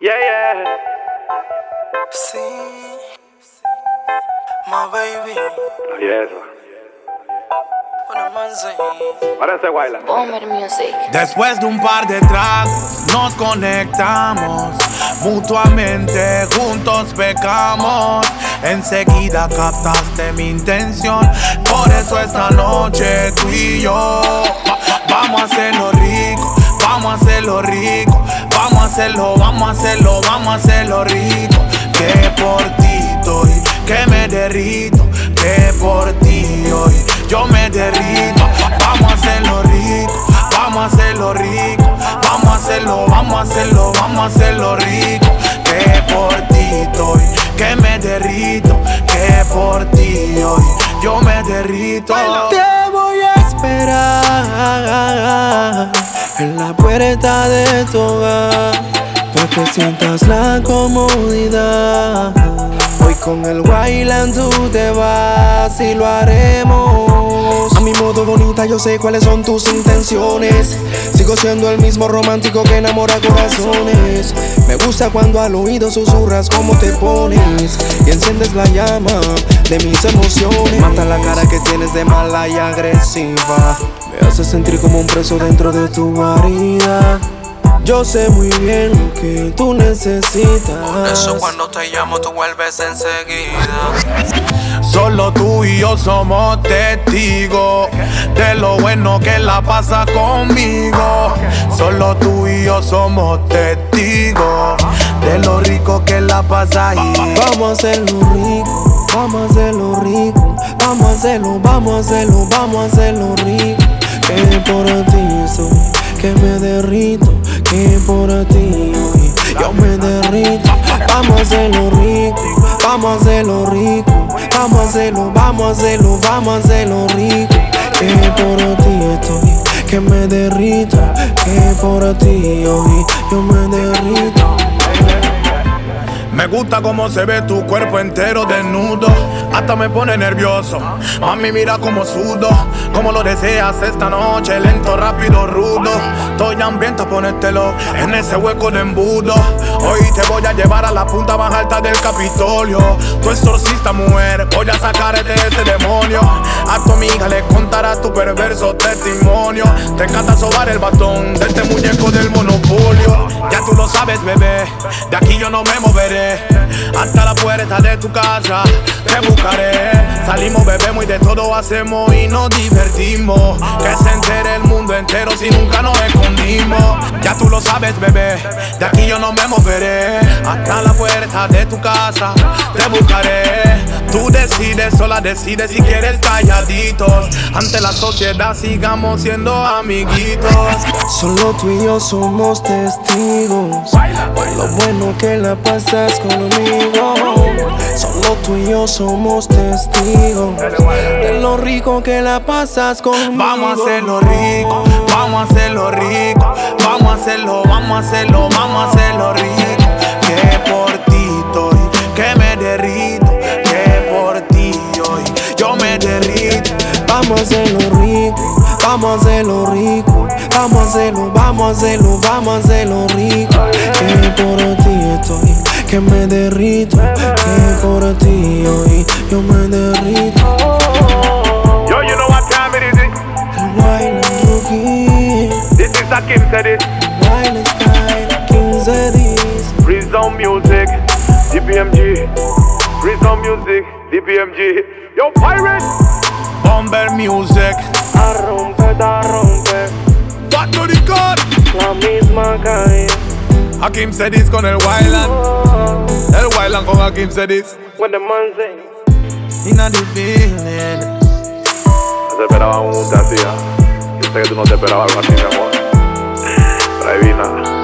Yeah, yeah. Sí, my baby. Y eso. Una manzana. Parece. Bomber Music. Después de un par de tragos nos conectamos mutuamente, juntos pecamos. Enseguida captaste mi intención, por eso esta noche tú y yo va- vamos a hacerlo rico, vamos a hacerlo rico, hacerlo, vamos a hacerlo, vamos a hacerlo rico. Que por ti estoy, que me derrito, que por ti hoy yo me derrito. Vamos a hacerlo rico, vamos a hacerlo rico, vamos a hacerlo, vamos a hacerlo, vamos a hacerlo rico. Que por ti estoy, que me derrito, que por ti hoy yo me derrito. Te voy a esperar en la puerta de tu hogar que sientas la comodidad. Hoy con el Wayland tú te vas y lo haremos. A mi modo bonita yo sé cuáles son tus intenciones. Sigo siendo el mismo romántico que enamora corazones. Me gusta cuando al oído susurras cómo te pones y enciendes la llama de mis emociones. Mata la cara que tienes de mala y agresiva. Me hace sentir como un preso dentro de tu guarida. Yo sé muy bien lo que tú necesitas. Por eso cuando te llamo tú vuelves enseguida. Solo tú y yo somos testigos de lo bueno que la pasa conmigo. Solo tú y yo somos testigos de lo rico que la pasa ahí. Vamos a hacerlo rico, vamos a hacerlo rico, vamos a hacerlo, vamos a hacerlo, vamos a hacerlo rico. Que por ti soy, que me derrito, que por ti hoy yo me derrito. Vamos a hacerlo rico, vamos a hacerlo rico, vamos a hacerlo, vamos a hacerlo, vamos a hacerlo rico. Que por ti estoy, que me derrito, que por ti hoy yo me derrito. Me gusta cómo se ve tu cuerpo entero desnudo. Hasta me pone nervioso. Mami, mira cómo sudo. Como lo deseas esta noche, lento, rápido, rudo. Estoy hambriento, ponértelo en ese hueco de embudo. Hoy te voy a llevar a la punta más alta del Capitolio. Tu exorcista mujer, voy a sacarte de ese demonio. A tu amiga le contarás tu perverso testimonio. Te encanta sobar el batón de este muñeco del monopolio. Ya tú bebé. De aquí yo no me moveré. Hasta la puerta de tu casa te buscaré. Salimos, bebemos y de todo hacemos y nos divertimos. Que se entere el entero si nunca nos escondimos. Ya tú lo sabes, bebé. De aquí yo no me moveré. Hasta la puerta de tu casa te buscaré. Tú decides, sola decides si quieres calladitos. Ante la sociedad sigamos siendo amiguitos. Solo tú y yo somos testigos de lo bueno que la pasas conmigo. Solo tú y yo somos testigos de lo rico que la pasas conmigo. Vamos a hacerlo rico, vamos a hacerlo rico, vamos a hacerlo, vamos a hacerlo, vamos a hacerlo rico. Que por ti estoy, que me derrito, que por ti hoy yo me derrito. Vamos a hacerlo rico, vamos a hacerlo rico, vamos a hacerlo, vamos a hacerlo, vamos a hacerlo rico. Que por ti estoy, que me derrito, que por ti This is Hakim said it. baile style, 15 días. Prison Music, DPMG. Prison Music, DPMG. Yo, pirate. Bomber Music, A romper, a romper, Factory Cut. la misma calle. Hakim Sedis con el Wildland, oh. el Wildland con Hakim Sedis. When the man say, Inna the building. No se esperaba un mundo así. Yo sé que tú no te esperabas algo así, mi amor. 来宾了。